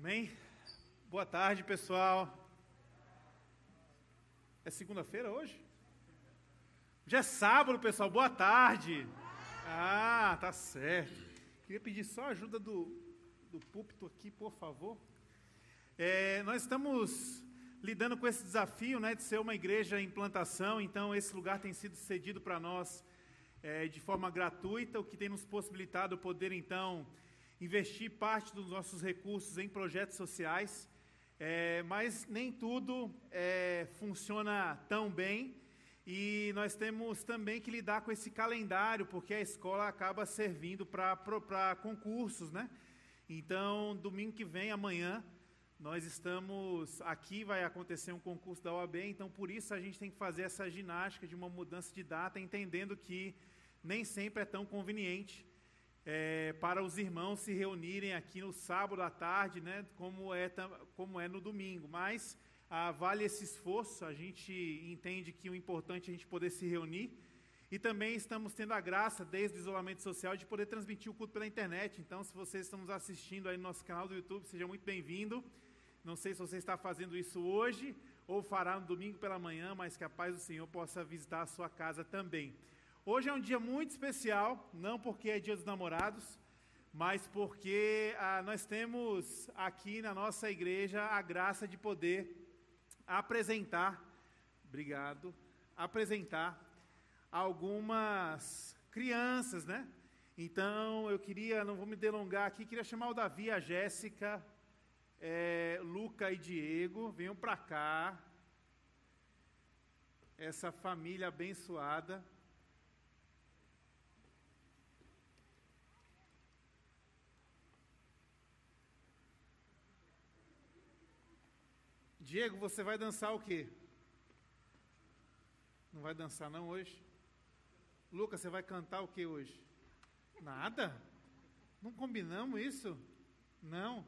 Amém? Boa tarde, pessoal. É segunda-feira hoje? Já é sábado, pessoal. Boa tarde. Ah, tá certo. Queria pedir só a ajuda do, do púlpito aqui, por favor. É, nós estamos lidando com esse desafio né, de ser uma igreja em plantação, então esse lugar tem sido cedido para nós é, de forma gratuita, o que tem nos possibilitado poder, então, investir parte dos nossos recursos em projetos sociais, é, mas nem tudo é, funciona tão bem e nós temos também que lidar com esse calendário, porque a escola acaba servindo para concursos, né? Então, domingo que vem, amanhã, nós estamos aqui, vai acontecer um concurso da OAB, então por isso a gente tem que fazer essa ginástica de uma mudança de data, entendendo que nem sempre é tão conveniente é, para os irmãos se reunirem aqui no sábado à tarde, né, como, é, como é no domingo. Mas ah, vale esse esforço, a gente entende que o importante é a gente poder se reunir. E também estamos tendo a graça, desde o isolamento social, de poder transmitir o culto pela internet. Então, se vocês estão nos assistindo aí no nosso canal do YouTube, seja muito bem-vindo. Não sei se você está fazendo isso hoje ou fará no domingo pela manhã, mas que a paz do Senhor possa visitar a sua casa também. Hoje é um dia muito especial, não porque é dia dos namorados, mas porque ah, nós temos aqui na nossa igreja a graça de poder apresentar, obrigado, apresentar algumas crianças, né? Então eu queria, não vou me delongar aqui, queria chamar o Davi, a Jéssica, é, Luca e Diego, venham para cá. Essa família abençoada. Diego, você vai dançar o quê? Não vai dançar não hoje? Lucas, você vai cantar o que hoje? Nada? Não combinamos isso? Não.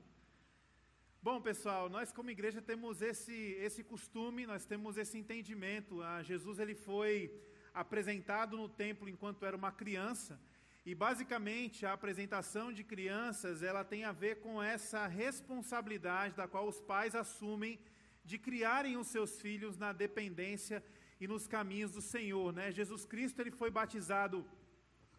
Bom, pessoal, nós como igreja temos esse, esse costume, nós temos esse entendimento. Ah, Jesus ele foi apresentado no templo enquanto era uma criança, e basicamente a apresentação de crianças, ela tem a ver com essa responsabilidade da qual os pais assumem de criarem os seus filhos na dependência e nos caminhos do Senhor. Né? Jesus Cristo ele foi batizado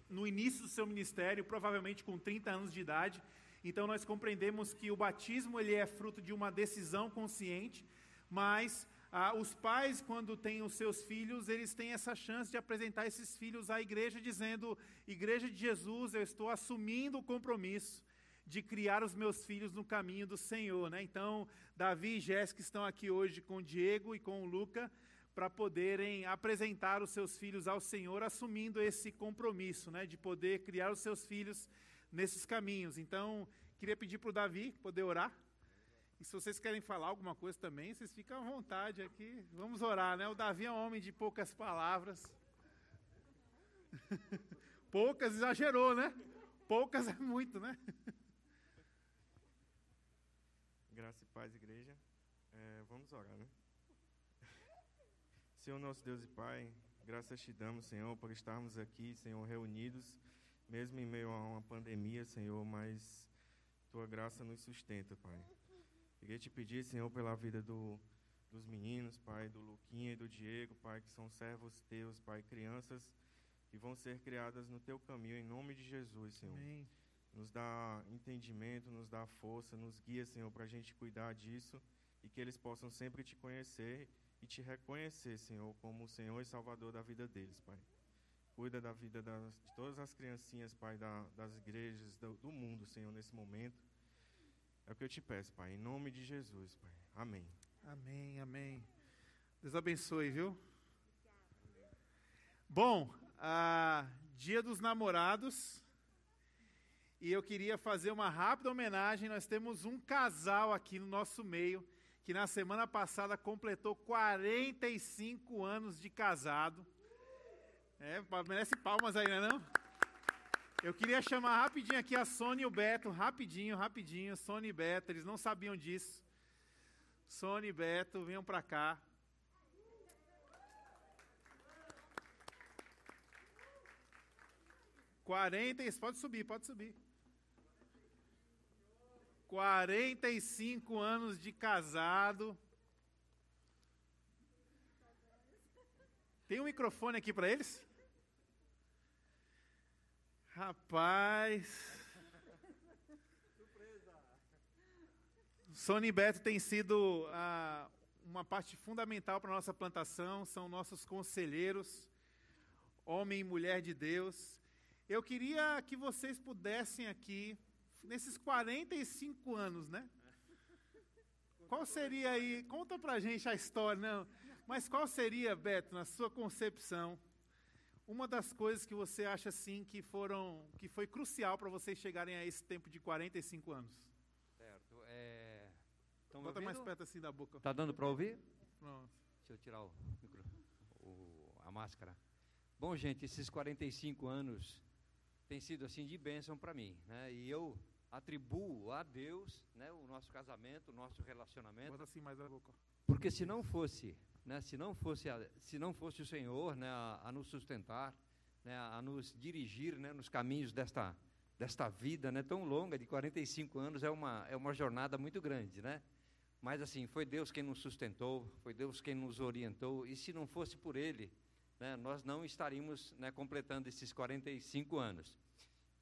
no início do seu ministério, provavelmente com 30 anos de idade. Então nós compreendemos que o batismo ele é fruto de uma decisão consciente, mas ah, os pais, quando têm os seus filhos, eles têm essa chance de apresentar esses filhos à igreja, dizendo: Igreja de Jesus, eu estou assumindo o compromisso de criar os meus filhos no caminho do Senhor. Né? Então, Davi e Jéssica estão aqui hoje com o Diego e com o Luca para poderem apresentar os seus filhos ao Senhor, assumindo esse compromisso né, de poder criar os seus filhos nesses caminhos. Então, queria pedir para o Davi poder orar. E se vocês querem falar alguma coisa também, vocês ficam à vontade aqui. Vamos orar, né? O Davi é um homem de poucas palavras. poucas exagerou, né? Poucas é muito, né? Graça e paz, igreja. É, vamos orar, né? Senhor nosso Deus e Pai, graças te damos, Senhor, por estarmos aqui, Senhor, reunidos, mesmo em meio a uma pandemia, Senhor, mas tua graça nos sustenta, Pai. Queria te pedir, Senhor, pela vida do, dos meninos, Pai, do Luquinha e do Diego, Pai, que são servos teus, Pai, crianças que vão ser criadas no teu caminho, em nome de Jesus, Senhor. Amém nos dá entendimento, nos dá força, nos guia, Senhor, para a gente cuidar disso e que eles possam sempre te conhecer e te reconhecer, Senhor, como o Senhor e Salvador da vida deles, Pai. Cuida da vida das, de todas as criancinhas, Pai, da, das igrejas, do, do mundo, Senhor, nesse momento. É o que eu te peço, Pai, em nome de Jesus, Pai. Amém. Amém, amém. Deus abençoe, viu? Bom, a dia dos namorados e eu queria fazer uma rápida homenagem. Nós temos um casal aqui no nosso meio que na semana passada completou 45 anos de casado. É, merece palmas aí, não é? Eu queria chamar rapidinho aqui a Sônia e o Beto, rapidinho, rapidinho, Sônia e Beto, eles não sabiam disso. Sônia e Beto, venham para cá. Quarenta, pode subir, pode subir. 45 anos de casado. Tem um microfone aqui para eles? Rapaz. Sônia e Beto tem sido ah, uma parte fundamental para a nossa plantação, são nossos conselheiros, homem e mulher de Deus. Eu queria que vocês pudessem aqui, nesses 45 anos, né? Qual seria aí, conta pra gente a história, não, mas qual seria, Beto, na sua concepção, uma das coisas que você acha assim que foram, que foi crucial para vocês chegarem a esse tempo de 45 anos? Certo. É... Bota mais perto assim da boca. Tá dando para ouvir? Pronto. Deixa eu tirar o, micro, o, a máscara. Bom, gente, esses 45 anos têm sido assim de bênção para mim, né? E eu atribuo a Deus, né, o nosso casamento, o nosso relacionamento. Bota assim mais a boca. Porque se não fosse né, se não fosse a, se não fosse o Senhor né, a, a nos sustentar, né, a nos dirigir né, nos caminhos desta desta vida né, tão longa de 45 anos é uma é uma jornada muito grande, né? Mas assim foi Deus quem nos sustentou, foi Deus quem nos orientou e se não fosse por Ele, né, nós não estaríamos né, completando esses 45 anos.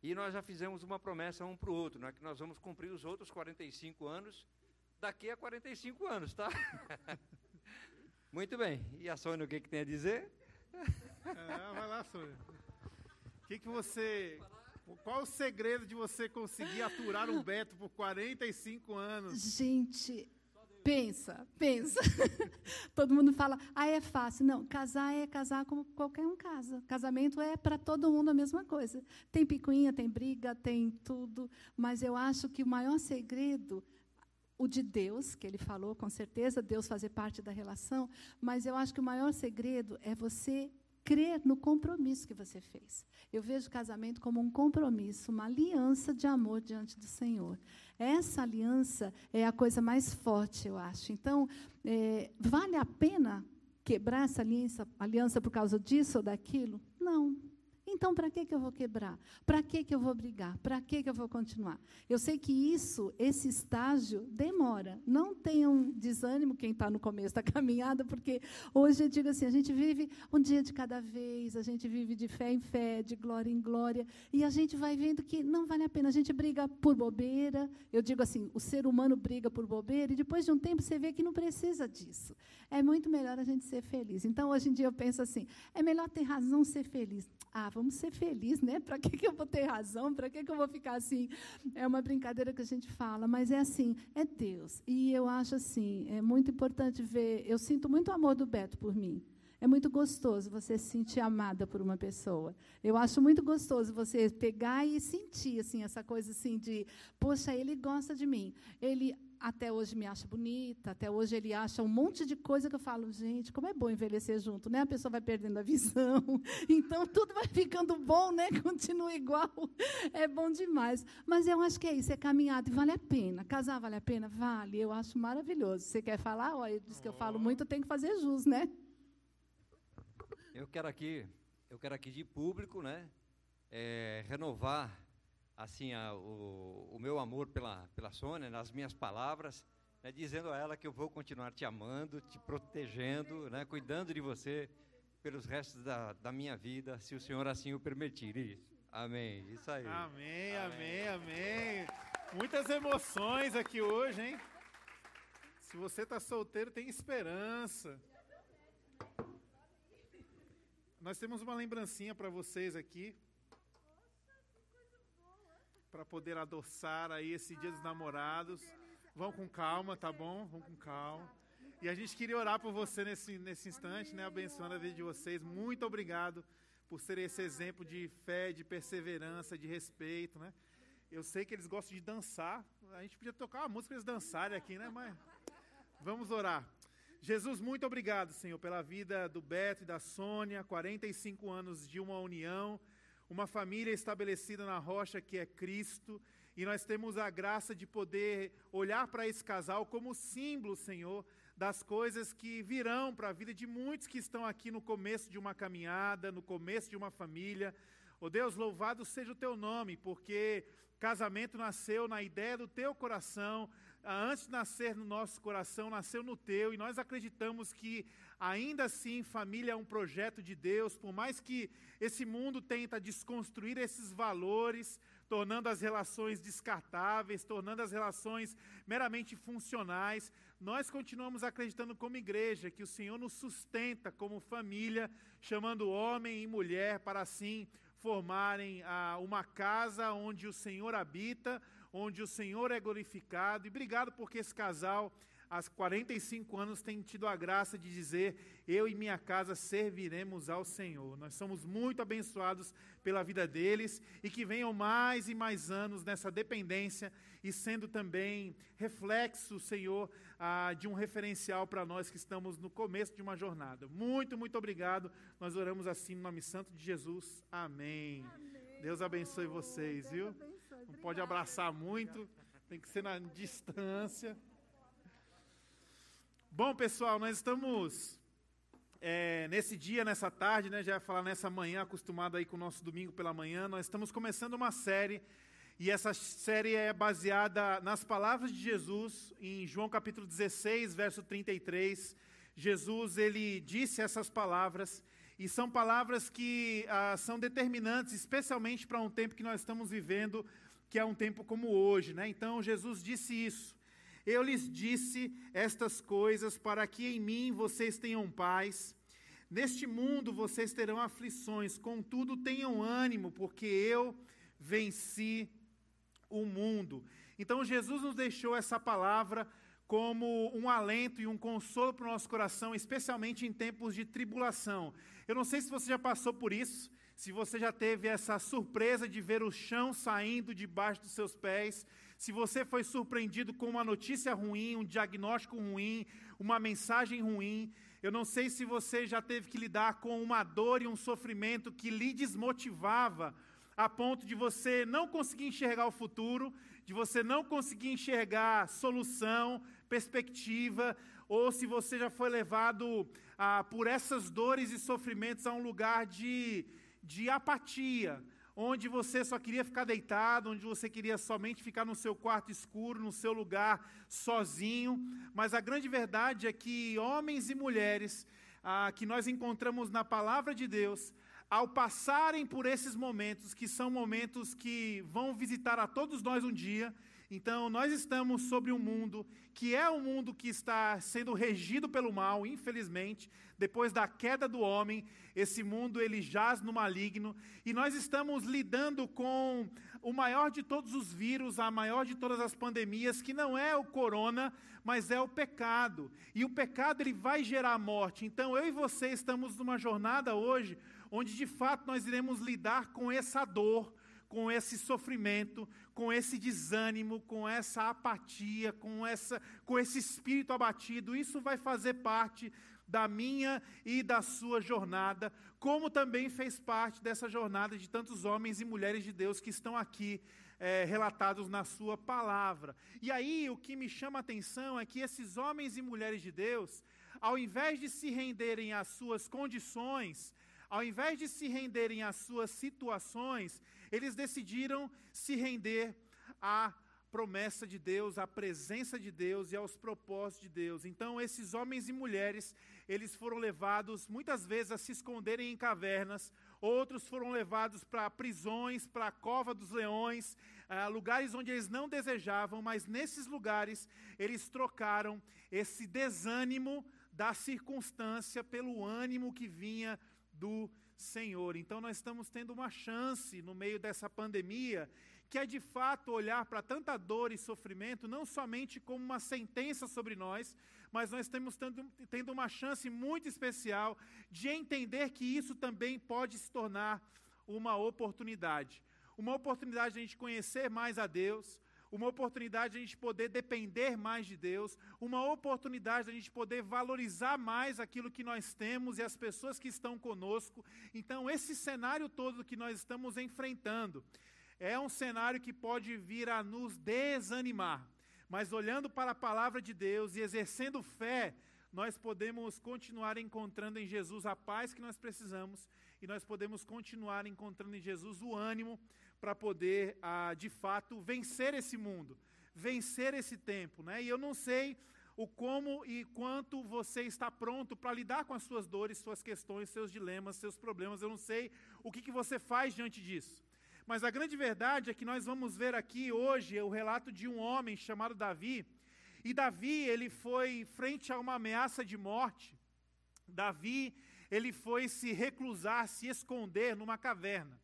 E nós já fizemos uma promessa um para o outro, né, que nós vamos cumprir os outros 45 anos daqui a 45 anos, tá? Muito bem. E a Sônia, o que, que tem a dizer? É, vai lá, Sônia. O que, que você. Qual o segredo de você conseguir aturar um Beto por 45 anos? Gente, pensa, pensa. todo mundo fala, ah, é fácil. Não, casar é casar como qualquer um casa. Casamento é para todo mundo a mesma coisa. Tem picuinha, tem briga, tem tudo. Mas eu acho que o maior segredo o de Deus, que ele falou, com certeza, Deus fazer parte da relação, mas eu acho que o maior segredo é você crer no compromisso que você fez. Eu vejo o casamento como um compromisso, uma aliança de amor diante do Senhor. Essa aliança é a coisa mais forte, eu acho. Então, é, vale a pena quebrar essa aliança, aliança por causa disso ou daquilo? Não. Então, para que, que eu vou quebrar? Para que, que eu vou brigar? Para que, que eu vou continuar? Eu sei que isso, esse estágio, demora. Não tenham desânimo quem está no começo da caminhada, porque hoje eu digo assim: a gente vive um dia de cada vez, a gente vive de fé em fé, de glória em glória, e a gente vai vendo que não vale a pena. A gente briga por bobeira. Eu digo assim: o ser humano briga por bobeira, e depois de um tempo você vê que não precisa disso. É muito melhor a gente ser feliz. Então, hoje em dia, eu penso assim: é melhor ter razão ser feliz. Ah, vamos ser felizes, né? Para que, que eu vou ter razão? Para que, que eu vou ficar assim? É uma brincadeira que a gente fala, mas é assim, é Deus. E eu acho assim, é muito importante ver. Eu sinto muito amor do Beto por mim. É muito gostoso você se sentir amada por uma pessoa. Eu acho muito gostoso você pegar e sentir assim essa coisa assim de, poxa, ele gosta de mim. Ele até hoje me acha bonita, até hoje ele acha um monte de coisa que eu falo, gente, como é bom envelhecer junto, né? A pessoa vai perdendo a visão, então tudo vai ficando bom, né? Continua igual, é bom demais. Mas eu acho que é isso, é caminhada e vale a pena. Casar vale a pena? Vale, eu acho maravilhoso. Você quer falar? Olha, ele disse que eu falo muito, tenho que fazer jus, né? Eu quero aqui, eu quero aqui de público, né? É, renovar assim a, o, o, meu amor pela, pela Sônia, nas minhas palavras, né, dizendo a ela que eu vou continuar te amando, te protegendo, né, cuidando de você pelos restos da, da minha vida, se o Senhor assim o permitir. Isso. Amém. Isso aí. Amém, amém, amém, amém. Muitas emoções aqui hoje, hein? Se você está solteiro, tem esperança. Nós temos uma lembrancinha para vocês aqui para poder adoçar aí esse dia dos namorados. Vão com calma, tá bom? Vão com calma. E a gente queria orar por você nesse, nesse instante, né? Abençoando a vida de vocês. Muito obrigado por ser esse exemplo de fé, de perseverança, de respeito, né? Eu sei que eles gostam de dançar. A gente podia tocar uma música eles dançarem aqui, né? Mas vamos orar. Jesus, muito obrigado, Senhor, pela vida do Beto e da Sônia, 45 anos de uma união uma família estabelecida na rocha que é Cristo, e nós temos a graça de poder olhar para esse casal como símbolo, Senhor, das coisas que virão para a vida de muitos que estão aqui no começo de uma caminhada, no começo de uma família. Oh Deus, louvado seja o teu nome, porque casamento nasceu na ideia do teu coração, antes de nascer no nosso coração, nasceu no teu, e nós acreditamos que ainda assim família é um projeto de Deus, por mais que esse mundo tenta desconstruir esses valores, tornando as relações descartáveis, tornando as relações meramente funcionais, nós continuamos acreditando como igreja que o Senhor nos sustenta como família, chamando homem e mulher para assim formarem ah, uma casa onde o Senhor habita, onde o Senhor é glorificado. E obrigado porque esse casal, há 45 anos, tem tido a graça de dizer: Eu e minha casa serviremos ao Senhor. Nós somos muito abençoados pela vida deles e que venham mais e mais anos nessa dependência e sendo também reflexo, Senhor, ah, de um referencial para nós que estamos no começo de uma jornada. Muito, muito obrigado. Nós oramos assim no nome santo de Jesus. Amém. Amém. Deus abençoe vocês, Deus viu? Abençoe. Pode abraçar muito, tem que ser na distância. Bom, pessoal, nós estamos é, nesse dia, nessa tarde, né, já ia falar nessa manhã, acostumado aí com o nosso domingo pela manhã, nós estamos começando uma série e essa série é baseada nas palavras de Jesus, em João capítulo 16, verso 33. Jesus, ele disse essas palavras, e são palavras que ah, são determinantes, especialmente para um tempo que nós estamos vivendo, que é um tempo como hoje. Né? Então, Jesus disse isso. Eu lhes disse estas coisas para que em mim vocês tenham paz. Neste mundo vocês terão aflições, contudo tenham ânimo, porque eu venci o mundo. Então Jesus nos deixou essa palavra como um alento e um consolo para o nosso coração, especialmente em tempos de tribulação. Eu não sei se você já passou por isso, se você já teve essa surpresa de ver o chão saindo debaixo dos seus pés, se você foi surpreendido com uma notícia ruim, um diagnóstico ruim, uma mensagem ruim. Eu não sei se você já teve que lidar com uma dor e um sofrimento que lhe desmotivava a ponto de você não conseguir enxergar o futuro, de você não conseguir enxergar solução, perspectiva, ou se você já foi levado ah, por essas dores e sofrimentos a um lugar de, de apatia, onde você só queria ficar deitado, onde você queria somente ficar no seu quarto escuro, no seu lugar sozinho. Mas a grande verdade é que homens e mulheres ah, que nós encontramos na palavra de Deus, ao passarem por esses momentos, que são momentos que vão visitar a todos nós um dia, então nós estamos sobre um mundo que é um mundo que está sendo regido pelo mal, infelizmente, depois da queda do homem, esse mundo ele jaz no maligno, e nós estamos lidando com o maior de todos os vírus, a maior de todas as pandemias, que não é o corona, mas é o pecado. E o pecado ele vai gerar morte. Então eu e você estamos numa jornada hoje onde de fato nós iremos lidar com essa dor, com esse sofrimento, com esse desânimo, com essa apatia, com, essa, com esse espírito abatido. Isso vai fazer parte da minha e da sua jornada, como também fez parte dessa jornada de tantos homens e mulheres de Deus que estão aqui é, relatados na sua palavra. E aí o que me chama a atenção é que esses homens e mulheres de Deus, ao invés de se renderem às suas condições, ao invés de se renderem às suas situações, eles decidiram se render à promessa de Deus, à presença de Deus e aos propósitos de Deus. Então, esses homens e mulheres, eles foram levados muitas vezes a se esconderem em cavernas, outros foram levados para prisões, para a cova dos leões, ah, lugares onde eles não desejavam, mas nesses lugares eles trocaram esse desânimo da circunstância pelo ânimo que vinha do Senhor. Então nós estamos tendo uma chance no meio dessa pandemia, que é de fato olhar para tanta dor e sofrimento, não somente como uma sentença sobre nós, mas nós estamos tendo, tendo uma chance muito especial de entender que isso também pode se tornar uma oportunidade. Uma oportunidade de a gente conhecer mais a Deus, uma oportunidade de a gente poder depender mais de Deus, uma oportunidade de a gente poder valorizar mais aquilo que nós temos e as pessoas que estão conosco. Então, esse cenário todo que nós estamos enfrentando é um cenário que pode vir a nos desanimar, mas olhando para a palavra de Deus e exercendo fé, nós podemos continuar encontrando em Jesus a paz que nós precisamos e nós podemos continuar encontrando em Jesus o ânimo para poder, ah, de fato, vencer esse mundo, vencer esse tempo. Né? E eu não sei o como e quanto você está pronto para lidar com as suas dores, suas questões, seus dilemas, seus problemas. Eu não sei o que, que você faz diante disso. Mas a grande verdade é que nós vamos ver aqui hoje o relato de um homem chamado Davi. E Davi, ele foi frente a uma ameaça de morte. Davi, ele foi se reclusar, se esconder numa caverna.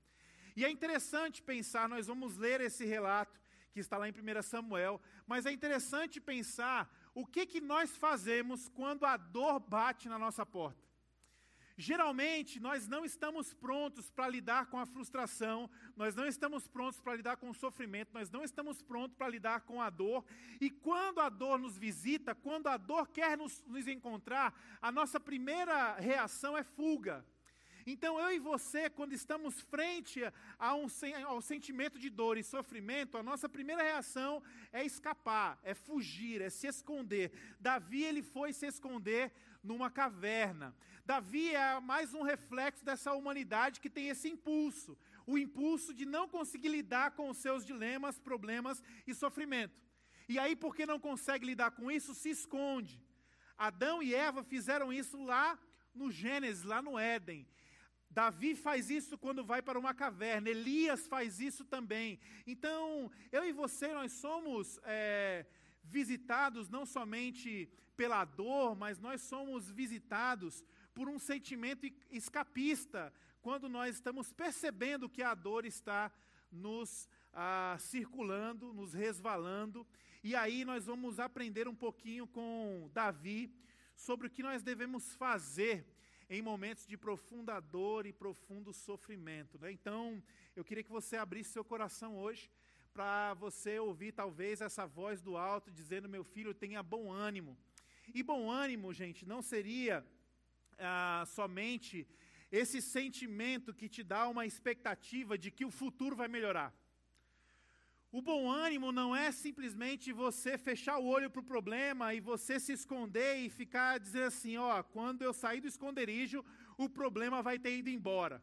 E é interessante pensar, nós vamos ler esse relato que está lá em 1 Samuel, mas é interessante pensar o que, que nós fazemos quando a dor bate na nossa porta. Geralmente, nós não estamos prontos para lidar com a frustração, nós não estamos prontos para lidar com o sofrimento, nós não estamos prontos para lidar com a dor. E quando a dor nos visita, quando a dor quer nos, nos encontrar, a nossa primeira reação é fuga. Então, eu e você, quando estamos frente a um, ao sentimento de dor e sofrimento, a nossa primeira reação é escapar, é fugir, é se esconder. Davi, ele foi se esconder numa caverna. Davi é mais um reflexo dessa humanidade que tem esse impulso, o impulso de não conseguir lidar com os seus dilemas, problemas e sofrimento. E aí, porque não consegue lidar com isso, se esconde. Adão e Eva fizeram isso lá no Gênesis, lá no Éden. Davi faz isso quando vai para uma caverna, Elias faz isso também. Então, eu e você, nós somos é, visitados não somente pela dor, mas nós somos visitados por um sentimento escapista, quando nós estamos percebendo que a dor está nos ah, circulando, nos resvalando. E aí nós vamos aprender um pouquinho com Davi sobre o que nós devemos fazer em momentos de profunda dor e profundo sofrimento. Né? Então, eu queria que você abrisse seu coração hoje para você ouvir talvez essa voz do alto dizendo: Meu filho, tenha bom ânimo. E bom ânimo, gente, não seria ah, somente esse sentimento que te dá uma expectativa de que o futuro vai melhorar. O bom ânimo não é simplesmente você fechar o olho para o problema e você se esconder e ficar dizendo assim: ó, quando eu sair do esconderijo, o problema vai ter ido embora,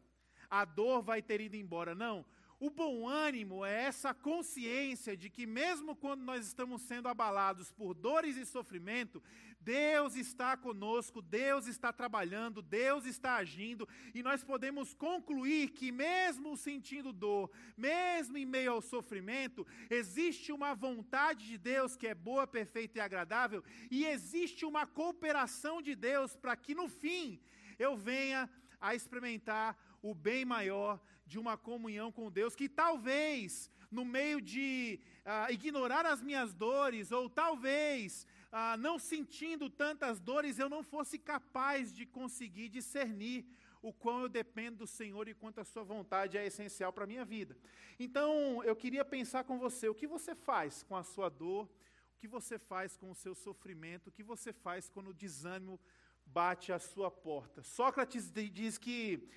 a dor vai ter ido embora. Não. O bom ânimo é essa consciência de que, mesmo quando nós estamos sendo abalados por dores e sofrimento, Deus está conosco, Deus está trabalhando, Deus está agindo, e nós podemos concluir que, mesmo sentindo dor, mesmo em meio ao sofrimento, existe uma vontade de Deus que é boa, perfeita e agradável, e existe uma cooperação de Deus para que, no fim, eu venha a experimentar o bem maior de uma comunhão com Deus, que talvez, no meio de ah, ignorar as minhas dores, ou talvez, ah, não sentindo tantas dores, eu não fosse capaz de conseguir discernir o quão eu dependo do Senhor e quanto a sua vontade é essencial para a minha vida. Então, eu queria pensar com você, o que você faz com a sua dor, o que você faz com o seu sofrimento, o que você faz quando o desânimo bate à sua porta. Sócrates diz que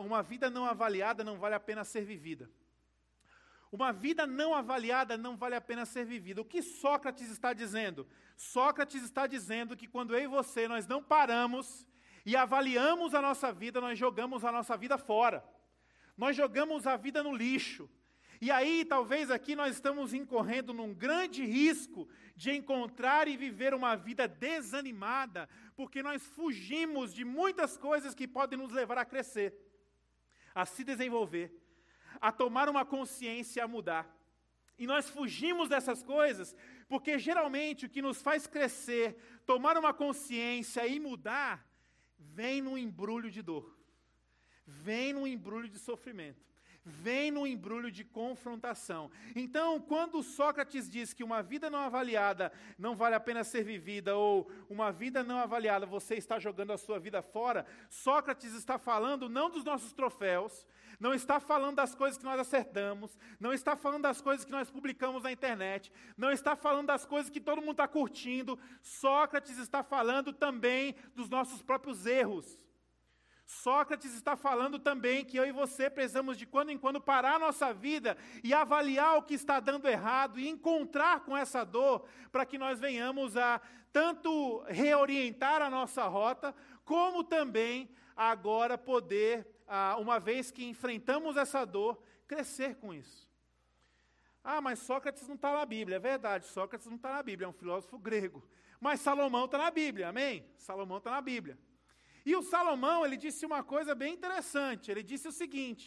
uma vida não avaliada não vale a pena ser vivida. Uma vida não avaliada não vale a pena ser vivida. O que Sócrates está dizendo? Sócrates está dizendo que quando eu e você nós não paramos e avaliamos a nossa vida, nós jogamos a nossa vida fora. Nós jogamos a vida no lixo. E aí, talvez aqui nós estamos incorrendo num grande risco de encontrar e viver uma vida desanimada, porque nós fugimos de muitas coisas que podem nos levar a crescer, a se desenvolver, a tomar uma consciência, a mudar. E nós fugimos dessas coisas porque geralmente o que nos faz crescer, tomar uma consciência e mudar, vem num embrulho de dor, vem num embrulho de sofrimento vem no embrulho de confrontação. Então, quando Sócrates diz que uma vida não avaliada não vale a pena ser vivida, ou uma vida não avaliada você está jogando a sua vida fora, Sócrates está falando não dos nossos troféus, não está falando das coisas que nós acertamos, não está falando das coisas que nós publicamos na internet, não está falando das coisas que todo mundo está curtindo. Sócrates está falando também dos nossos próprios erros. Sócrates está falando também que eu e você precisamos de quando em quando parar a nossa vida e avaliar o que está dando errado e encontrar com essa dor para que nós venhamos a tanto reorientar a nossa rota, como também agora poder, uma vez que enfrentamos essa dor, crescer com isso. Ah, mas Sócrates não está na Bíblia. É verdade, Sócrates não está na Bíblia, é um filósofo grego. Mas Salomão está na Bíblia, amém? Salomão está na Bíblia. E o Salomão, ele disse uma coisa bem interessante. Ele disse o seguinte: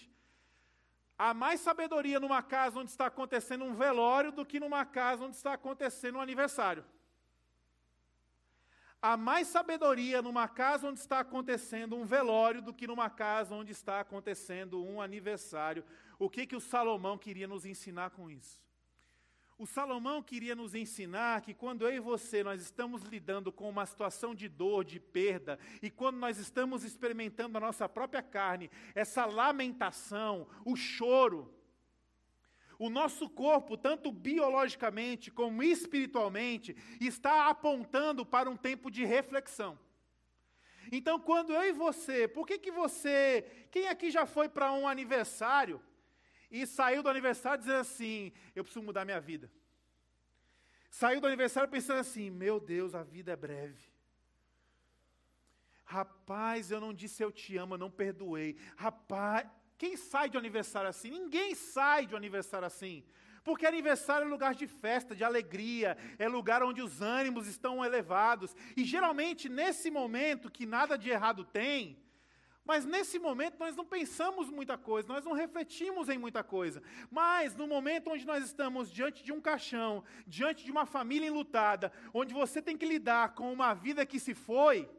há mais sabedoria numa casa onde está acontecendo um velório do que numa casa onde está acontecendo um aniversário. Há mais sabedoria numa casa onde está acontecendo um velório do que numa casa onde está acontecendo um aniversário. O que que o Salomão queria nos ensinar com isso? O Salomão queria nos ensinar que quando eu e você nós estamos lidando com uma situação de dor, de perda, e quando nós estamos experimentando a nossa própria carne, essa lamentação, o choro, o nosso corpo, tanto biologicamente como espiritualmente, está apontando para um tempo de reflexão. Então, quando eu e você, por que que você, quem aqui já foi para um aniversário e saiu do aniversário dizendo assim: eu preciso mudar minha vida? Saiu do aniversário pensando assim: meu Deus, a vida é breve. Rapaz, eu não disse eu te amo, eu não perdoei. Rapaz, quem sai de aniversário assim? Ninguém sai de aniversário assim. Porque aniversário é lugar de festa, de alegria, é lugar onde os ânimos estão elevados. E geralmente, nesse momento que nada de errado tem, mas nesse momento nós não pensamos muita coisa, nós não refletimos em muita coisa. Mas no momento onde nós estamos diante de um caixão, diante de uma família enlutada, onde você tem que lidar com uma vida que se foi,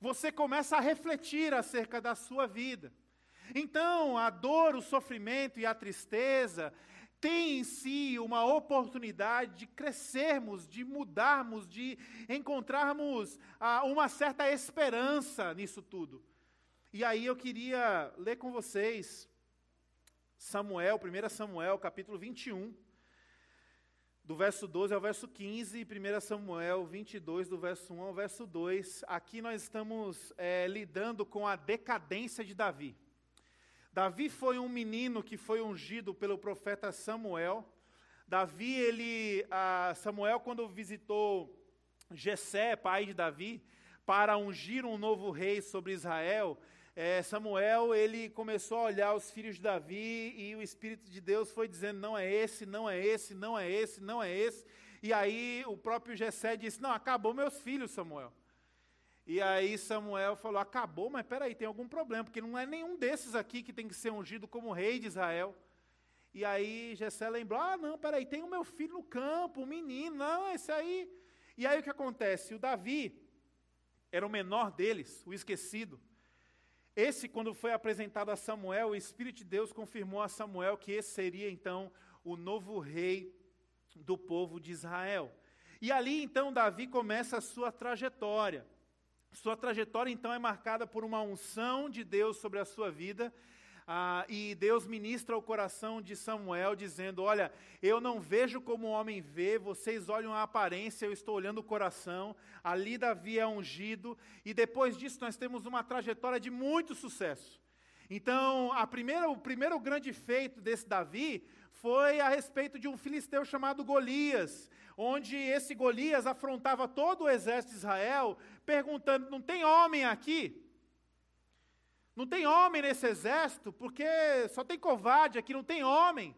você começa a refletir acerca da sua vida. Então, a dor, o sofrimento e a tristeza têm em si uma oportunidade de crescermos, de mudarmos, de encontrarmos ah, uma certa esperança nisso tudo. E aí eu queria ler com vocês Samuel, 1 Samuel, capítulo 21, do verso 12 ao verso 15, e 1 Samuel 22, do verso 1 ao verso 2. Aqui nós estamos é, lidando com a decadência de Davi. Davi foi um menino que foi ungido pelo profeta Samuel. Davi, ele, Samuel, quando visitou Jessé, pai de Davi, para ungir um novo rei sobre Israel, é, Samuel, ele começou a olhar os filhos de Davi e o Espírito de Deus foi dizendo, não é esse, não é esse, não é esse, não é esse. E aí o próprio Jessé disse, não, acabou meus filhos, Samuel. E aí Samuel falou: acabou, mas peraí, tem algum problema, porque não é nenhum desses aqui que tem que ser ungido como rei de Israel. E aí Jessé lembrou: ah, não, peraí, tem o meu filho no campo, o menino, não, esse aí. E aí o que acontece? O Davi era o menor deles, o esquecido. Esse, quando foi apresentado a Samuel, o Espírito de Deus confirmou a Samuel que esse seria então o novo rei do povo de Israel. E ali então Davi começa a sua trajetória. Sua trajetória, então, é marcada por uma unção de Deus sobre a sua vida. Ah, e Deus ministra o coração de Samuel, dizendo: Olha, eu não vejo como o homem vê, vocês olham a aparência, eu estou olhando o coração. Ali Davi é ungido, e depois disso nós temos uma trajetória de muito sucesso. Então, a primeira, o primeiro grande feito desse Davi foi a respeito de um filisteu chamado Golias, onde esse Golias afrontava todo o exército de Israel, perguntando: não tem homem aqui? Não tem homem nesse exército, porque só tem covarde aqui, não tem homem.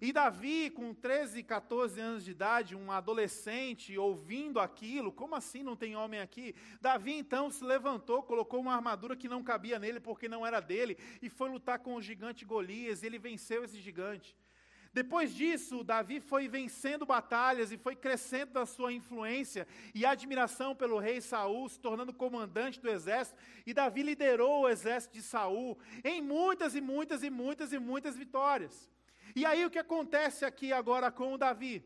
E Davi, com 13, 14 anos de idade, um adolescente, ouvindo aquilo, como assim não tem homem aqui? Davi então se levantou, colocou uma armadura que não cabia nele porque não era dele, e foi lutar com o gigante Golias, e ele venceu esse gigante. Depois disso, Davi foi vencendo batalhas e foi crescendo da sua influência e admiração pelo rei Saul, se tornando comandante do exército, e Davi liderou o exército de Saul em muitas e muitas e muitas e muitas vitórias. E aí o que acontece aqui agora com o Davi?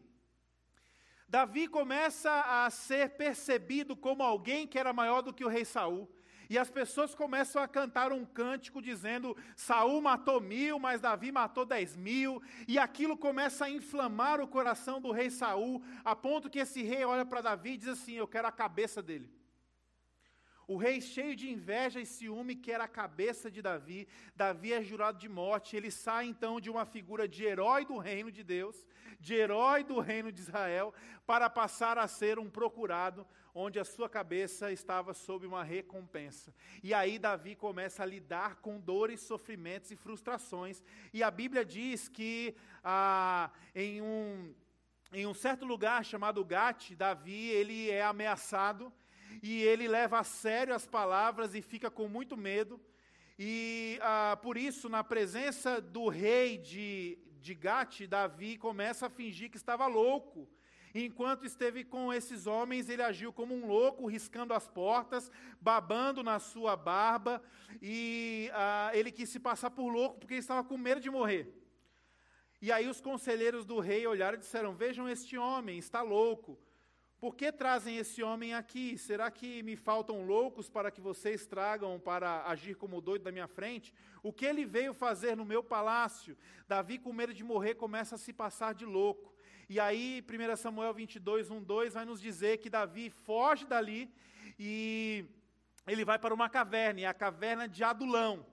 Davi começa a ser percebido como alguém que era maior do que o rei Saul. E as pessoas começam a cantar um cântico dizendo: Saul matou mil, mas Davi matou dez mil. E aquilo começa a inflamar o coração do rei Saul, a ponto que esse rei olha para Davi e diz assim: Eu quero a cabeça dele. O rei, cheio de inveja e ciúme, que era a cabeça de Davi, Davi é jurado de morte. Ele sai então de uma figura de herói do reino de Deus, de herói do reino de Israel, para passar a ser um procurado, onde a sua cabeça estava sob uma recompensa. E aí Davi começa a lidar com dores, sofrimentos e frustrações. E a Bíblia diz que ah, em, um, em um certo lugar chamado Gate, Davi ele é ameaçado e ele leva a sério as palavras e fica com muito medo. E ah, por isso, na presença do rei de, de Gate, Davi começa a fingir que estava louco. Enquanto esteve com esses homens, ele agiu como um louco, riscando as portas, babando na sua barba, e ah, ele quis se passar por louco porque estava com medo de morrer. E aí os conselheiros do rei olharam e disseram: Vejam este homem, está louco. Por que trazem esse homem aqui? Será que me faltam loucos para que vocês tragam para agir como doido da minha frente? O que ele veio fazer no meu palácio? Davi, com medo de morrer, começa a se passar de louco. E aí, 1 Samuel 22, 1, 2, vai nos dizer que Davi foge dali e ele vai para uma caverna, e a caverna de Adulão.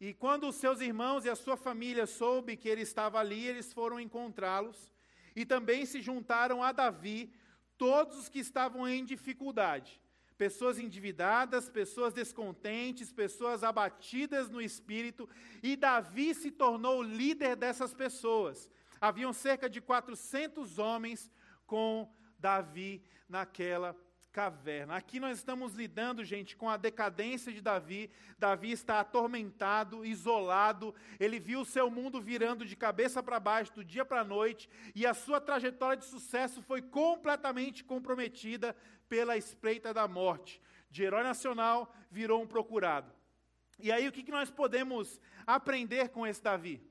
E quando os seus irmãos e a sua família soube que ele estava ali, eles foram encontrá-los e também se juntaram a Davi todos os que estavam em dificuldade. Pessoas endividadas, pessoas descontentes, pessoas abatidas no espírito, e Davi se tornou líder dessas pessoas. Haviam cerca de 400 homens com Davi naquela caverna. Aqui nós estamos lidando, gente, com a decadência de Davi. Davi está atormentado, isolado. Ele viu o seu mundo virando de cabeça para baixo, do dia para a noite, e a sua trajetória de sucesso foi completamente comprometida pela espreita da morte. De herói nacional, virou um procurado. E aí, o que nós podemos aprender com esse Davi?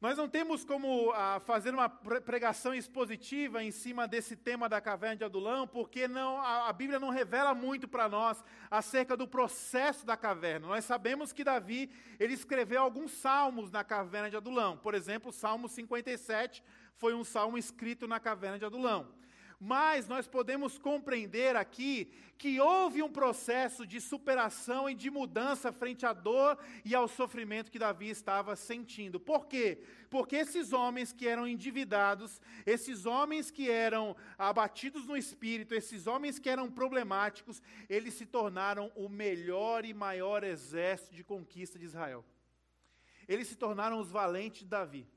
Nós não temos como ah, fazer uma pregação expositiva em cima desse tema da caverna de Adulão, porque não, a, a Bíblia não revela muito para nós acerca do processo da caverna. Nós sabemos que Davi ele escreveu alguns salmos na caverna de Adulão. Por exemplo, o Salmo 57 foi um salmo escrito na caverna de Adulão. Mas nós podemos compreender aqui que houve um processo de superação e de mudança frente à dor e ao sofrimento que Davi estava sentindo. Por quê? Porque esses homens que eram endividados, esses homens que eram abatidos no espírito, esses homens que eram problemáticos, eles se tornaram o melhor e maior exército de conquista de Israel. Eles se tornaram os valentes de Davi.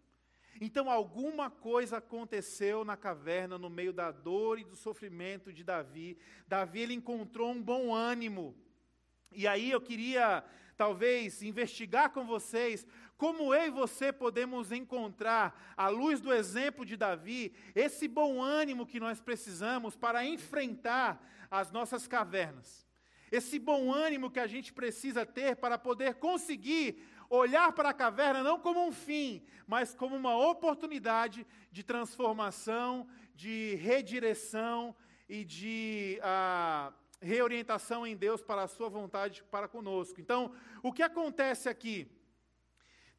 Então, alguma coisa aconteceu na caverna, no meio da dor e do sofrimento de Davi. Davi ele encontrou um bom ânimo. E aí eu queria, talvez, investigar com vocês como eu e você podemos encontrar, à luz do exemplo de Davi, esse bom ânimo que nós precisamos para enfrentar as nossas cavernas. Esse bom ânimo que a gente precisa ter para poder conseguir olhar para a caverna não como um fim, mas como uma oportunidade de transformação, de redireção e de ah, reorientação em Deus para a sua vontade para conosco. Então, o que acontece aqui?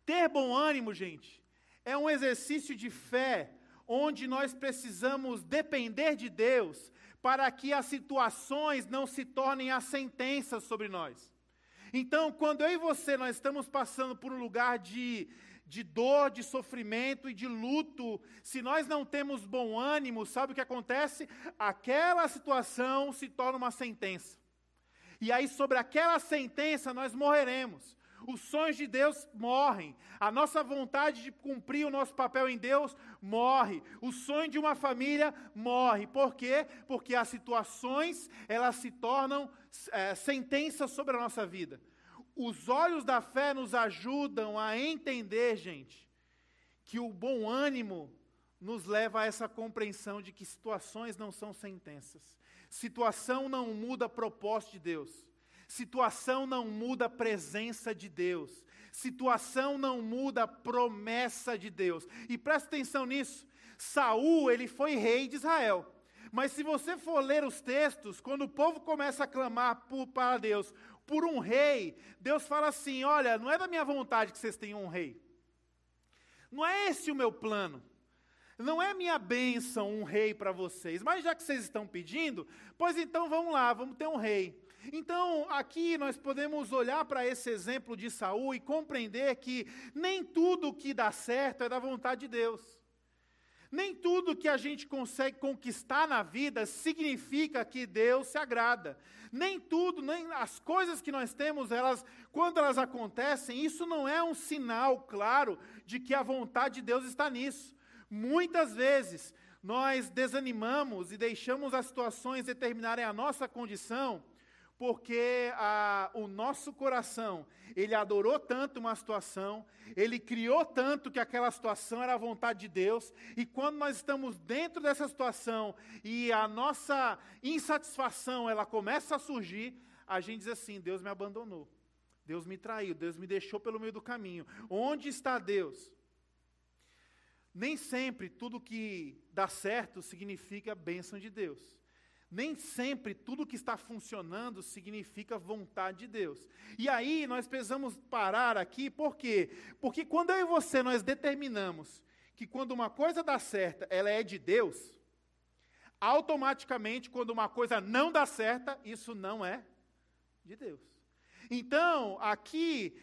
Ter bom ânimo, gente, é um exercício de fé onde nós precisamos depender de Deus para que as situações não se tornem a sentença sobre nós. Então, quando eu e você nós estamos passando por um lugar de, de dor, de sofrimento e de luto, se nós não temos bom ânimo, sabe o que acontece? Aquela situação se torna uma sentença. E aí, sobre aquela sentença, nós morreremos. Os sonhos de Deus morrem. A nossa vontade de cumprir o nosso papel em Deus morre. O sonho de uma família morre. Por quê? Porque as situações, elas se tornam é, sentenças sobre a nossa vida. Os olhos da fé nos ajudam a entender, gente, que o bom ânimo nos leva a essa compreensão de que situações não são sentenças. Situação não muda propósito de Deus. Situação não muda a presença de Deus. Situação não muda a promessa de Deus. E presta atenção nisso. Saul, ele foi rei de Israel. Mas se você for ler os textos, quando o povo começa a clamar por, para Deus por um rei, Deus fala assim: olha, não é da minha vontade que vocês tenham um rei. Não é esse o meu plano. não é minha bênção um rei para vocês, mas já que vocês estão pedindo, pois então vamos lá, vamos ter um rei. Então, aqui nós podemos olhar para esse exemplo de Saul e compreender que nem tudo que dá certo é da vontade de Deus. Nem tudo que a gente consegue conquistar na vida significa que Deus se agrada. Nem tudo, nem as coisas que nós temos, elas, quando elas acontecem, isso não é um sinal claro de que a vontade de Deus está nisso. Muitas vezes nós desanimamos e deixamos as situações determinarem a nossa condição porque a, o nosso coração, ele adorou tanto uma situação, ele criou tanto que aquela situação era a vontade de Deus, e quando nós estamos dentro dessa situação e a nossa insatisfação ela começa a surgir, a gente diz assim: Deus me abandonou, Deus me traiu, Deus me deixou pelo meio do caminho. Onde está Deus? Nem sempre tudo que dá certo significa bênção de Deus. Nem sempre tudo que está funcionando significa vontade de Deus. E aí nós precisamos parar aqui, por quê? Porque quando eu e você nós determinamos que quando uma coisa dá certo, ela é de Deus, automaticamente quando uma coisa não dá certa, isso não é de Deus. Então, aqui,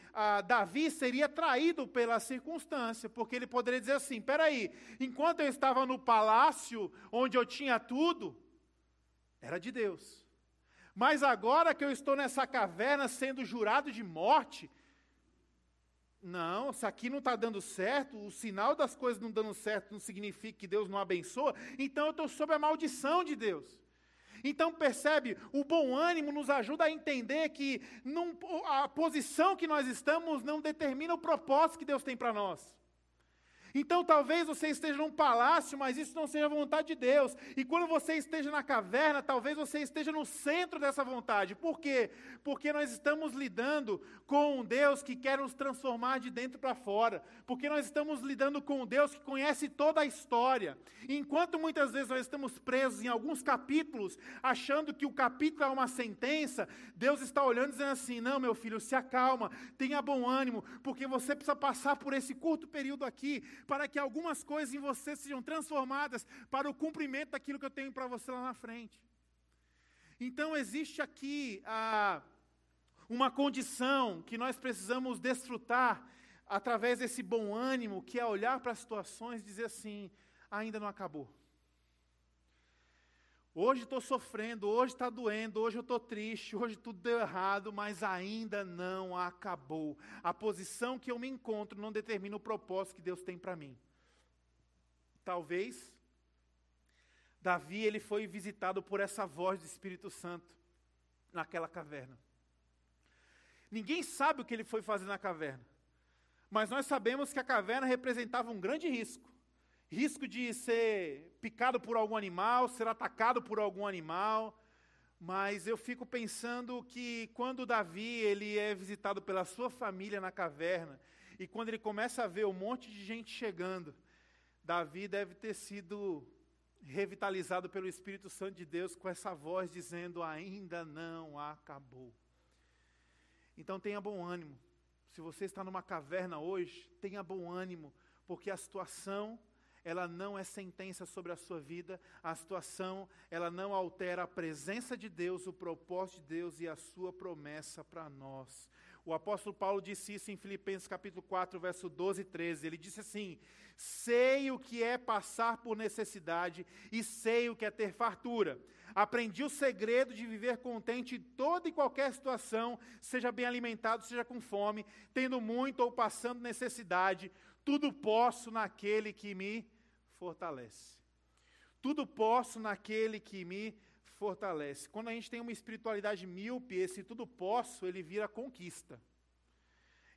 Davi seria traído pela circunstância, porque ele poderia dizer assim: peraí, enquanto eu estava no palácio, onde eu tinha tudo, era de Deus. Mas agora que eu estou nessa caverna sendo jurado de morte, não, se aqui não está dando certo, o sinal das coisas não dando certo não significa que Deus não abençoa, então eu estou sob a maldição de Deus. Então percebe, o bom ânimo nos ajuda a entender que a posição que nós estamos não determina o propósito que Deus tem para nós. Então talvez você esteja num palácio, mas isso não seja vontade de Deus. E quando você esteja na caverna, talvez você esteja no centro dessa vontade. Por quê? Porque nós estamos lidando com um Deus que quer nos transformar de dentro para fora. Porque nós estamos lidando com um Deus que conhece toda a história. E enquanto muitas vezes nós estamos presos em alguns capítulos, achando que o capítulo é uma sentença, Deus está olhando e dizendo assim: "Não, meu filho, se acalma, tenha bom ânimo, porque você precisa passar por esse curto período aqui para que algumas coisas em você sejam transformadas para o cumprimento daquilo que eu tenho para você lá na frente. Então, existe aqui ah, uma condição que nós precisamos desfrutar através desse bom ânimo, que é olhar para as situações e dizer assim: ainda não acabou. Hoje estou sofrendo, hoje está doendo, hoje eu estou triste, hoje tudo deu errado, mas ainda não acabou. A posição que eu me encontro não determina o propósito que Deus tem para mim. Talvez Davi ele foi visitado por essa voz do Espírito Santo naquela caverna. Ninguém sabe o que ele foi fazer na caverna, mas nós sabemos que a caverna representava um grande risco risco de ser picado por algum animal, ser atacado por algum animal. Mas eu fico pensando que quando Davi ele é visitado pela sua família na caverna e quando ele começa a ver um monte de gente chegando, Davi deve ter sido revitalizado pelo Espírito Santo de Deus com essa voz dizendo: ainda não acabou. Então tenha bom ânimo. Se você está numa caverna hoje, tenha bom ânimo, porque a situação ela não é sentença sobre a sua vida, a situação, ela não altera a presença de Deus, o propósito de Deus e a sua promessa para nós. O apóstolo Paulo disse isso em Filipenses capítulo 4, verso 12 e 13. Ele disse assim: Sei o que é passar por necessidade e sei o que é ter fartura. Aprendi o segredo de viver contente em toda e qualquer situação, seja bem alimentado, seja com fome, tendo muito ou passando necessidade tudo posso naquele que me fortalece. Tudo posso naquele que me fortalece. Quando a gente tem uma espiritualidade míope, esse tudo posso, ele vira conquista.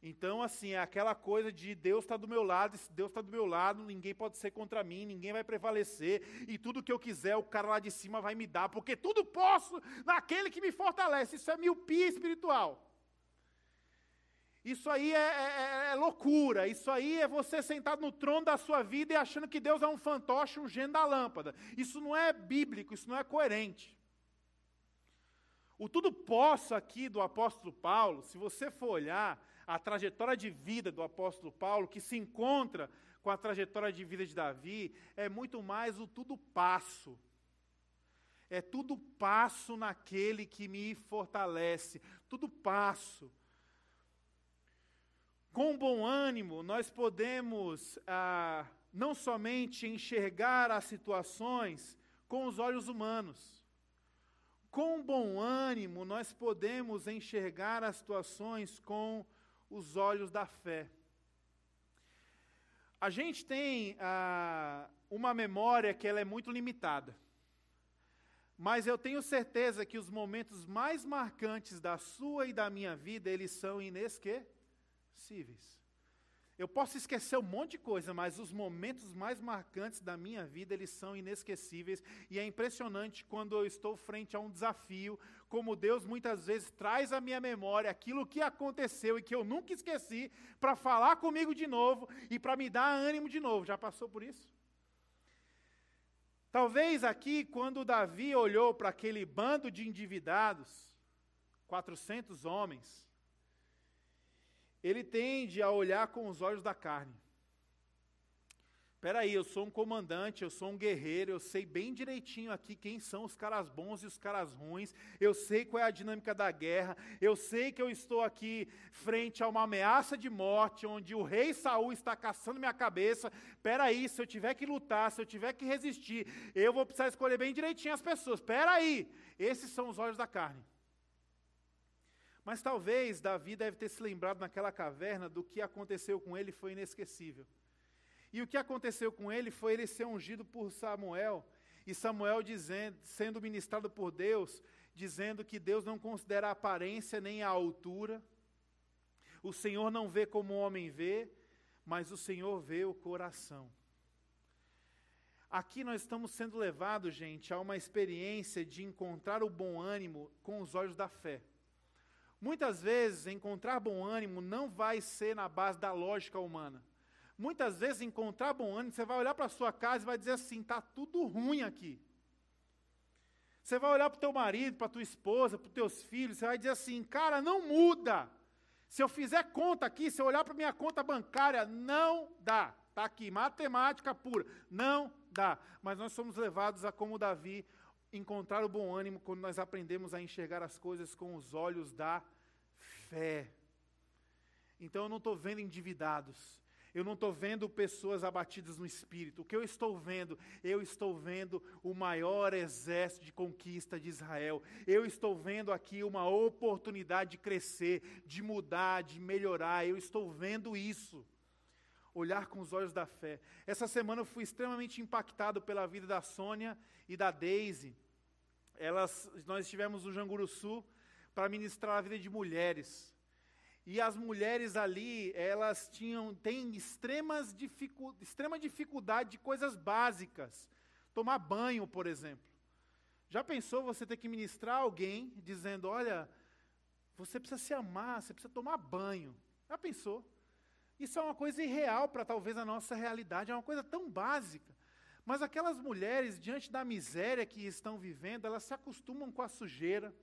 Então, assim, é aquela coisa de Deus está do meu lado, se Deus está do meu lado, ninguém pode ser contra mim, ninguém vai prevalecer, e tudo que eu quiser, o cara lá de cima vai me dar, porque tudo posso naquele que me fortalece. Isso é miopia espiritual. Isso aí é, é, é, é, loucura. Isso aí é você sentado no trono da sua vida e achando que Deus é um fantoche, um gênio da lâmpada. Isso não é bíblico, isso não é coerente. O tudo posso aqui do apóstolo Paulo, se você for olhar a trajetória de vida do apóstolo Paulo, que se encontra com a trajetória de vida de Davi, é muito mais o tudo passo. É tudo passo naquele que me fortalece, tudo passo. Com bom ânimo, nós podemos ah, não somente enxergar as situações com os olhos humanos. Com bom ânimo, nós podemos enxergar as situações com os olhos da fé. A gente tem ah, uma memória que ela é muito limitada. Mas eu tenho certeza que os momentos mais marcantes da sua e da minha vida, eles são inesquecíveis. Eu posso esquecer um monte de coisa, mas os momentos mais marcantes da minha vida, eles são inesquecíveis. E é impressionante quando eu estou frente a um desafio, como Deus muitas vezes traz à minha memória aquilo que aconteceu e que eu nunca esqueci, para falar comigo de novo e para me dar ânimo de novo. Já passou por isso? Talvez aqui, quando Davi olhou para aquele bando de endividados, 400 homens, ele tende a olhar com os olhos da carne. Espera aí, eu sou um comandante, eu sou um guerreiro, eu sei bem direitinho aqui quem são os caras bons e os caras ruins, eu sei qual é a dinâmica da guerra, eu sei que eu estou aqui frente a uma ameaça de morte, onde o rei Saul está caçando minha cabeça. Espera aí, se eu tiver que lutar, se eu tiver que resistir, eu vou precisar escolher bem direitinho as pessoas. Espera aí, esses são os olhos da carne. Mas talvez Davi deve ter se lembrado naquela caverna do que aconteceu com ele foi inesquecível. E o que aconteceu com ele foi ele ser ungido por Samuel, e Samuel dizendo, sendo ministrado por Deus, dizendo que Deus não considera a aparência nem a altura. O Senhor não vê como o homem vê, mas o Senhor vê o coração. Aqui nós estamos sendo levados, gente, a uma experiência de encontrar o bom ânimo com os olhos da fé. Muitas vezes, encontrar bom ânimo não vai ser na base da lógica humana. Muitas vezes, encontrar bom ânimo, você vai olhar para a sua casa e vai dizer assim: está tudo ruim aqui. Você vai olhar para o teu marido, para a tua esposa, para os teus filhos, você vai dizer assim: cara, não muda. Se eu fizer conta aqui, se eu olhar para minha conta bancária, não dá. Está aqui, matemática pura. Não dá. Mas nós somos levados a, como Davi, encontrar o bom ânimo quando nós aprendemos a enxergar as coisas com os olhos da fé. Então eu não estou vendo endividados. Eu não estou vendo pessoas abatidas no espírito. O que eu estou vendo? Eu estou vendo o maior exército de conquista de Israel. Eu estou vendo aqui uma oportunidade de crescer, de mudar, de melhorar. Eu estou vendo isso. Olhar com os olhos da fé. Essa semana eu fui extremamente impactado pela vida da Sônia e da Daisy elas, nós estivemos no Janguruçu para ministrar a vida de mulheres. E as mulheres ali, elas tinham, têm extremas dificu, extrema dificuldade de coisas básicas. Tomar banho, por exemplo. Já pensou você ter que ministrar alguém dizendo, olha, você precisa se amar, você precisa tomar banho. Já pensou? Isso é uma coisa irreal para talvez a nossa realidade, é uma coisa tão básica. Mas aquelas mulheres, diante da miséria que estão vivendo, elas se acostumam com a sujeira.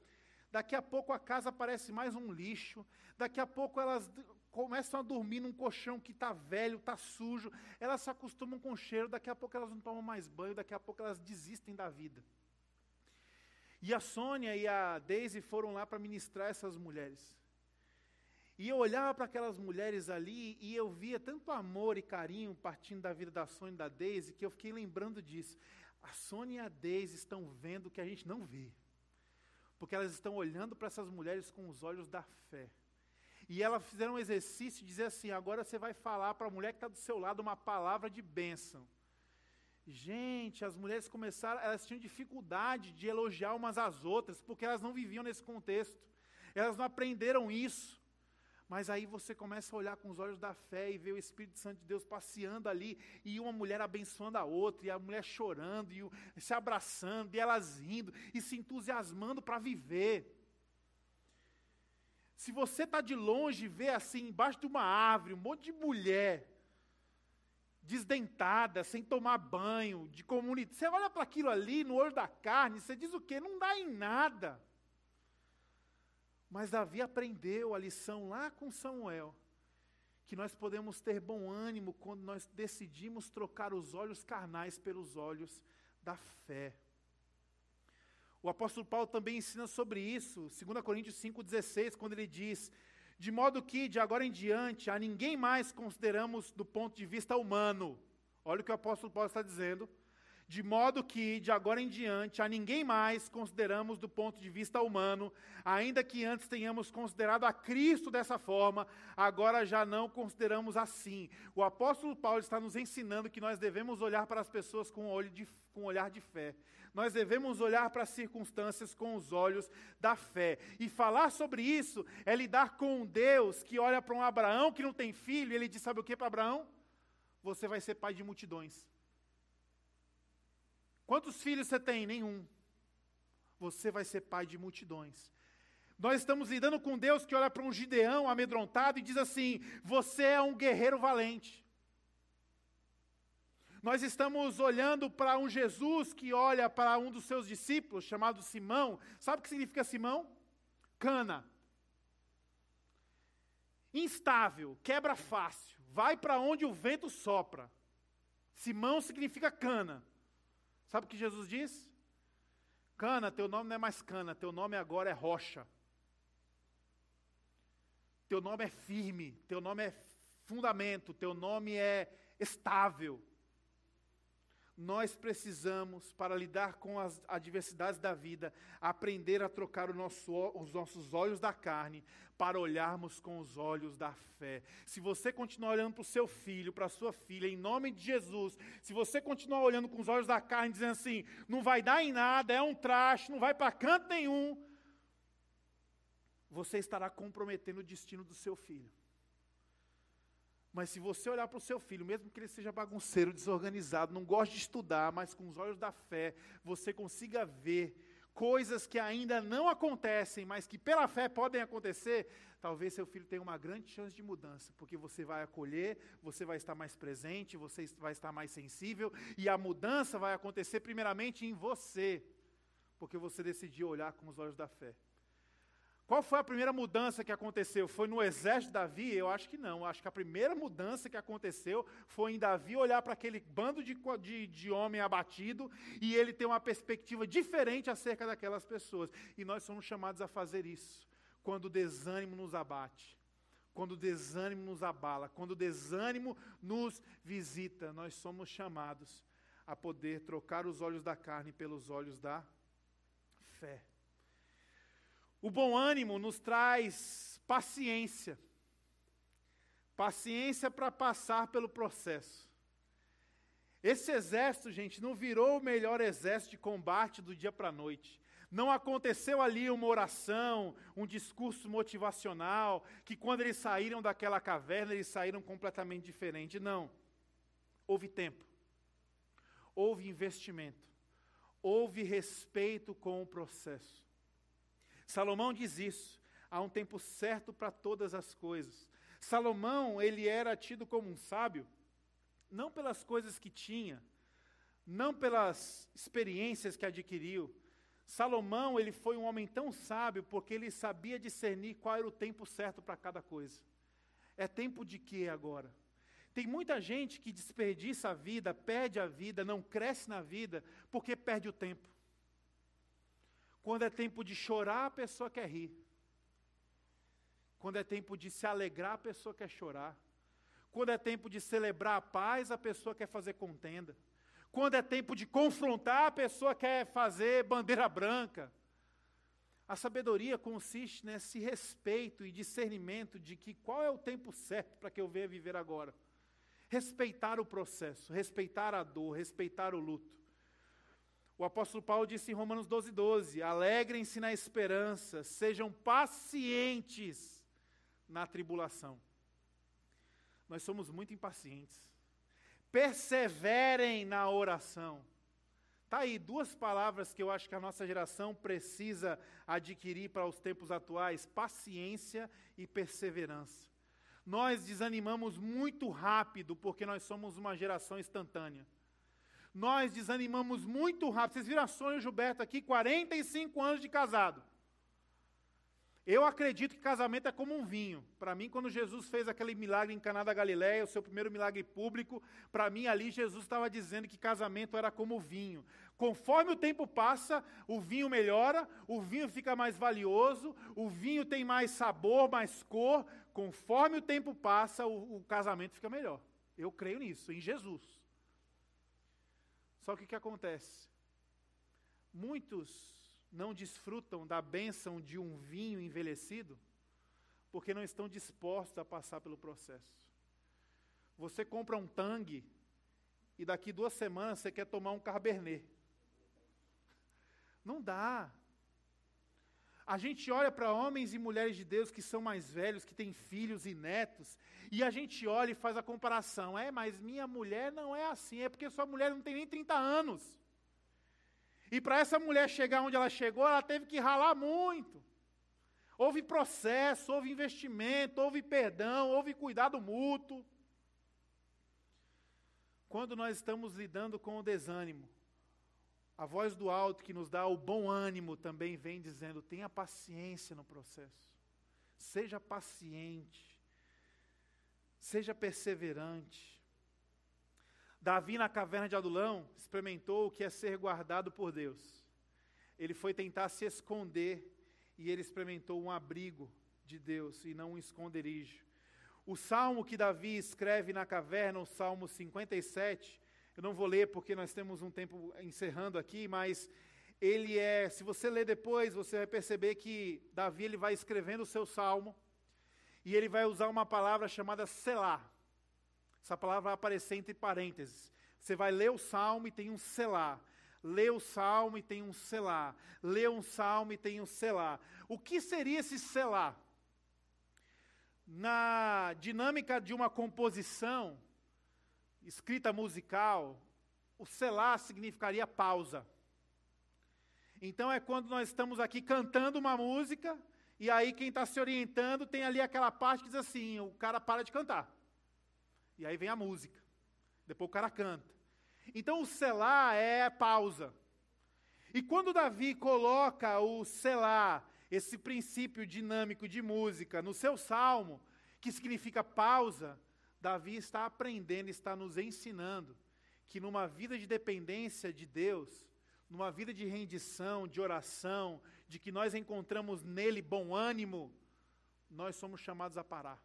Daqui a pouco a casa parece mais um lixo. Daqui a pouco elas começam a dormir num colchão que está velho, está sujo. Elas se acostumam com o cheiro. Daqui a pouco elas não tomam mais banho. Daqui a pouco elas desistem da vida. E a Sônia e a Daisy foram lá para ministrar essas mulheres. E eu olhava para aquelas mulheres ali e eu via tanto amor e carinho partindo da vida da Sônia e da Deise que eu fiquei lembrando disso. A Sônia e a Deise estão vendo o que a gente não vê. Porque elas estão olhando para essas mulheres com os olhos da fé. E elas fizeram um exercício de dizer assim: agora você vai falar para a mulher que está do seu lado uma palavra de bênção. Gente, as mulheres começaram, elas tinham dificuldade de elogiar umas às outras, porque elas não viviam nesse contexto. Elas não aprenderam isso. Mas aí você começa a olhar com os olhos da fé e ver o Espírito Santo de Deus passeando ali, e uma mulher abençoando a outra, e a mulher chorando, e se abraçando, e elas rindo, e se entusiasmando para viver. Se você está de longe e vê assim, embaixo de uma árvore, um monte de mulher, desdentada, sem tomar banho, de comunidade, você olha para aquilo ali, no olho da carne, você diz o quê? Não dá em nada. Mas Davi aprendeu a lição lá com Samuel, que nós podemos ter bom ânimo quando nós decidimos trocar os olhos carnais pelos olhos da fé. O apóstolo Paulo também ensina sobre isso, 2 Coríntios 5,16, quando ele diz: De modo que, de agora em diante, a ninguém mais consideramos do ponto de vista humano. Olha o que o apóstolo Paulo está dizendo. De modo que, de agora em diante, a ninguém mais consideramos do ponto de vista humano, ainda que antes tenhamos considerado a Cristo dessa forma, agora já não consideramos assim. O apóstolo Paulo está nos ensinando que nós devemos olhar para as pessoas com, olho de, com olhar de fé. Nós devemos olhar para as circunstâncias com os olhos da fé. E falar sobre isso é lidar com um Deus que olha para um Abraão que não tem filho, e ele diz: sabe o que para Abraão? Você vai ser pai de multidões. Quantos filhos você tem? Nenhum. Você vai ser pai de multidões. Nós estamos lidando com Deus que olha para um Gideão amedrontado e diz assim: Você é um guerreiro valente. Nós estamos olhando para um Jesus que olha para um dos seus discípulos, chamado Simão. Sabe o que significa Simão? Cana. Instável, quebra fácil, vai para onde o vento sopra. Simão significa cana. Sabe o que Jesus diz? Cana, teu nome não é mais cana, teu nome agora é rocha. Teu nome é firme, teu nome é fundamento, teu nome é estável. Nós precisamos, para lidar com as adversidades da vida, aprender a trocar nosso, os nossos olhos da carne para olharmos com os olhos da fé. Se você continuar olhando para o seu filho, para a sua filha, em nome de Jesus, se você continuar olhando com os olhos da carne, dizendo assim: não vai dar em nada, é um traste, não vai para canto nenhum, você estará comprometendo o destino do seu filho. Mas se você olhar para o seu filho, mesmo que ele seja bagunceiro, desorganizado, não goste de estudar, mas com os olhos da fé, você consiga ver coisas que ainda não acontecem, mas que pela fé podem acontecer, talvez seu filho tenha uma grande chance de mudança, porque você vai acolher, você vai estar mais presente, você vai estar mais sensível, e a mudança vai acontecer primeiramente em você, porque você decidiu olhar com os olhos da fé. Qual foi a primeira mudança que aconteceu? Foi no exército de Davi? Eu acho que não. Eu acho que a primeira mudança que aconteceu foi em Davi olhar para aquele bando de, de, de homem abatido e ele ter uma perspectiva diferente acerca daquelas pessoas. E nós somos chamados a fazer isso quando o desânimo nos abate, quando o desânimo nos abala, quando o desânimo nos visita. Nós somos chamados a poder trocar os olhos da carne pelos olhos da fé. O bom ânimo nos traz paciência. Paciência para passar pelo processo. Esse exército, gente, não virou o melhor exército de combate do dia para a noite. Não aconteceu ali uma oração, um discurso motivacional, que quando eles saíram daquela caverna, eles saíram completamente diferente. Não. Houve tempo. Houve investimento. Houve respeito com o processo. Salomão diz isso. Há um tempo certo para todas as coisas. Salomão, ele era tido como um sábio, não pelas coisas que tinha, não pelas experiências que adquiriu. Salomão, ele foi um homem tão sábio porque ele sabia discernir qual era o tempo certo para cada coisa. É tempo de quê agora? Tem muita gente que desperdiça a vida, perde a vida, não cresce na vida, porque perde o tempo. Quando é tempo de chorar, a pessoa quer rir. Quando é tempo de se alegrar, a pessoa quer chorar. Quando é tempo de celebrar a paz, a pessoa quer fazer contenda. Quando é tempo de confrontar, a pessoa quer fazer bandeira branca. A sabedoria consiste nesse respeito e discernimento de que qual é o tempo certo para que eu venha viver agora. Respeitar o processo, respeitar a dor, respeitar o luto. O apóstolo Paulo disse em Romanos 12, 12: Alegrem-se na esperança, sejam pacientes na tribulação. Nós somos muito impacientes. Perseverem na oração. Está aí duas palavras que eu acho que a nossa geração precisa adquirir para os tempos atuais: paciência e perseverança. Nós desanimamos muito rápido porque nós somos uma geração instantânea nós desanimamos muito rápido. Vocês viram a Sônia Gilberto aqui, 45 anos de casado. Eu acredito que casamento é como um vinho. Para mim, quando Jesus fez aquele milagre em Caná da Galiléia, o seu primeiro milagre público, para mim ali Jesus estava dizendo que casamento era como vinho. Conforme o tempo passa, o vinho melhora, o vinho fica mais valioso, o vinho tem mais sabor, mais cor. Conforme o tempo passa, o, o casamento fica melhor. Eu creio nisso, em Jesus. Só que o que acontece? Muitos não desfrutam da bênção de um vinho envelhecido porque não estão dispostos a passar pelo processo. Você compra um tangue e daqui duas semanas você quer tomar um carbernet. Não dá. A gente olha para homens e mulheres de Deus que são mais velhos, que têm filhos e netos, e a gente olha e faz a comparação. É, mas minha mulher não é assim, é porque sua mulher não tem nem 30 anos. E para essa mulher chegar onde ela chegou, ela teve que ralar muito. Houve processo, houve investimento, houve perdão, houve cuidado mútuo. Quando nós estamos lidando com o desânimo, a voz do alto que nos dá o bom ânimo também vem dizendo: tenha paciência no processo, seja paciente, seja perseverante. Davi, na caverna de Adulão, experimentou o que é ser guardado por Deus. Ele foi tentar se esconder e ele experimentou um abrigo de Deus e não um esconderijo. O salmo que Davi escreve na caverna, o salmo 57, eu não vou ler porque nós temos um tempo encerrando aqui, mas ele é, se você ler depois, você vai perceber que Davi ele vai escrevendo o seu salmo e ele vai usar uma palavra chamada selah. Essa palavra vai aparecer entre parênteses. Você vai ler o salmo e tem um selar. Lê o salmo e tem um selar. Lê um salmo e tem um selar. O que seria esse selar? Na dinâmica de uma composição, escrita musical, o selar significaria pausa. Então é quando nós estamos aqui cantando uma música, e aí quem está se orientando tem ali aquela parte que diz assim: o cara para de cantar. E aí vem a música. Depois o cara canta. Então o selar é pausa. E quando Davi coloca o selar, esse princípio dinâmico de música, no seu salmo, que significa pausa, Davi está aprendendo, está nos ensinando que numa vida de dependência de Deus, numa vida de rendição, de oração, de que nós encontramos nele bom ânimo, nós somos chamados a parar.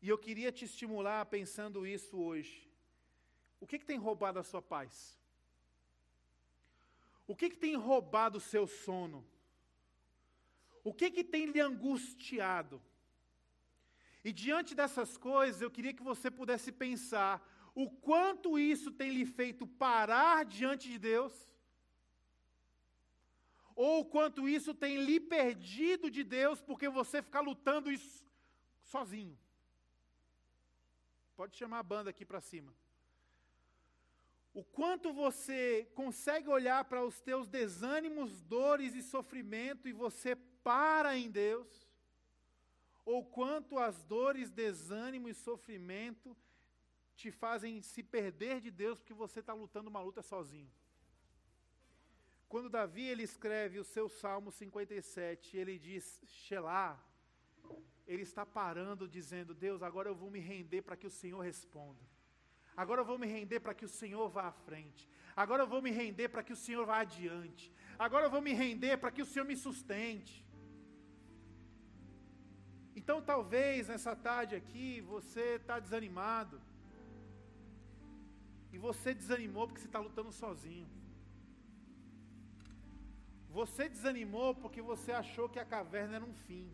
E eu queria te estimular pensando isso hoje. O que, que tem roubado a sua paz? O que, que tem roubado o seu sono? O que, que tem lhe angustiado? E diante dessas coisas, eu queria que você pudesse pensar o quanto isso tem lhe feito parar diante de Deus, ou o quanto isso tem lhe perdido de Deus porque você fica lutando isso sozinho. Pode chamar a banda aqui para cima. O quanto você consegue olhar para os teus desânimos, dores e sofrimento e você para em Deus, ou quanto as dores, desânimo e sofrimento te fazem se perder de Deus porque você está lutando uma luta sozinho. Quando Davi ele escreve o seu Salmo 57, ele diz: Shelah, ele está parando, dizendo: Deus, agora eu vou me render para que o Senhor responda. Agora eu vou me render para que o Senhor vá à frente. Agora eu vou me render para que o Senhor vá adiante. Agora eu vou me render para que o Senhor me sustente. Então, talvez nessa tarde aqui você está desanimado. E você desanimou porque você está lutando sozinho. Você desanimou porque você achou que a caverna era um fim.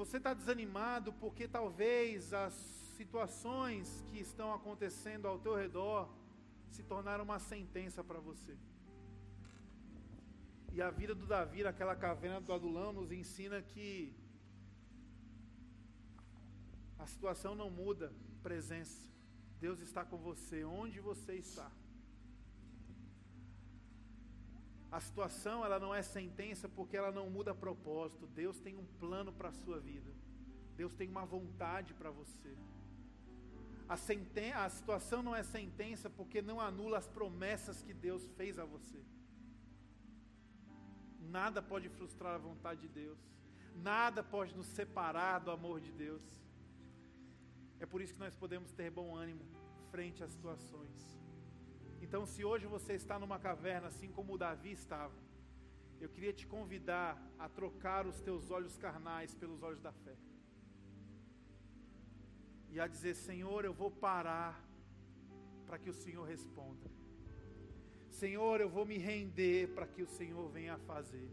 Você está desanimado porque talvez as situações que estão acontecendo ao teu redor se tornaram uma sentença para você. E a vida do Davi naquela caverna do Adulão nos ensina que a situação não muda, presença. Deus está com você onde você está. A situação ela não é sentença porque ela não muda propósito. Deus tem um plano para a sua vida. Deus tem uma vontade para você. A, senten a situação não é sentença porque não anula as promessas que Deus fez a você. Nada pode frustrar a vontade de Deus. Nada pode nos separar do amor de Deus. É por isso que nós podemos ter bom ânimo frente às situações. Então, se hoje você está numa caverna, assim como o Davi estava, eu queria te convidar a trocar os teus olhos carnais pelos olhos da fé. E a dizer: Senhor, eu vou parar para que o Senhor responda. Senhor, eu vou me render para que o Senhor venha fazer.